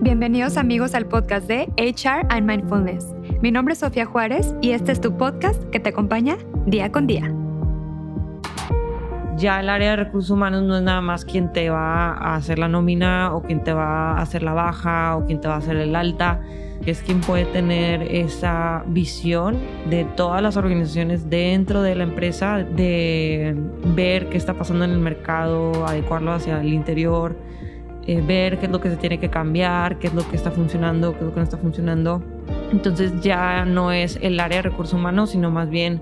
Bienvenidos amigos al podcast de HR and Mindfulness. Mi nombre es Sofía Juárez y este es tu podcast que te acompaña día con día. Ya el área de recursos humanos no es nada más quien te va a hacer la nómina o quien te va a hacer la baja o quien te va a hacer el alta, es quien puede tener esa visión de todas las organizaciones dentro de la empresa, de ver qué está pasando en el mercado, adecuarlo hacia el interior, eh, ver qué es lo que se tiene que cambiar, qué es lo que está funcionando, qué es lo que no está funcionando. Entonces ya no es el área de recursos humanos, sino más bien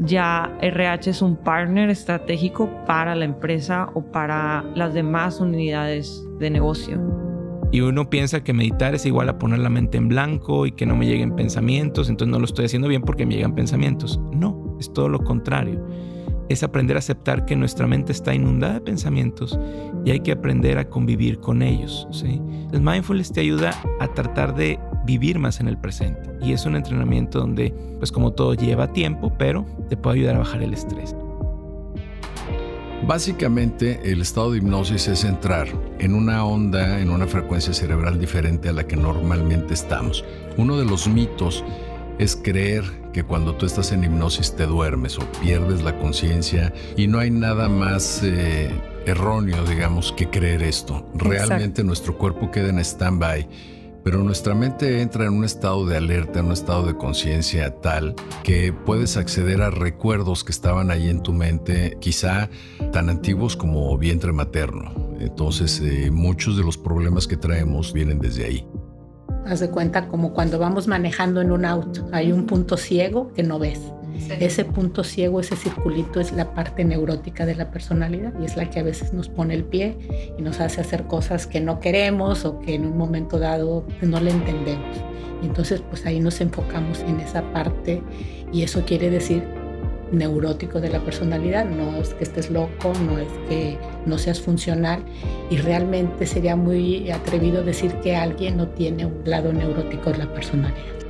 ya RH es un partner estratégico para la empresa o para las demás unidades de negocio. Y uno piensa que meditar es igual a poner la mente en blanco y que no me lleguen pensamientos, entonces no lo estoy haciendo bien porque me llegan pensamientos. No, es todo lo contrario es aprender a aceptar que nuestra mente está inundada de pensamientos y hay que aprender a convivir con ellos. ¿sí? El mindfulness te ayuda a tratar de vivir más en el presente y es un entrenamiento donde, pues como todo lleva tiempo, pero te puede ayudar a bajar el estrés. Básicamente, el estado de hipnosis es entrar en una onda, en una frecuencia cerebral diferente a la que normalmente estamos. Uno de los mitos es creer que cuando tú estás en hipnosis te duermes o pierdes la conciencia y no hay nada más eh, erróneo, digamos, que creer esto. Realmente nuestro cuerpo queda en stand-by, pero nuestra mente entra en un estado de alerta, en un estado de conciencia tal que puedes acceder a recuerdos que estaban ahí en tu mente, quizá tan antiguos como vientre materno. Entonces, eh, muchos de los problemas que traemos vienen desde ahí. Haz de cuenta como cuando vamos manejando en un auto, hay un punto ciego que no ves. Ese punto ciego, ese circulito es la parte neurótica de la personalidad y es la que a veces nos pone el pie y nos hace hacer cosas que no queremos o que en un momento dado no le entendemos. Y entonces pues ahí nos enfocamos en esa parte y eso quiere decir neurótico de la personalidad, no es que estés loco, no es que no seas funcional y realmente sería muy atrevido decir que alguien no tiene un lado neurótico de la personalidad.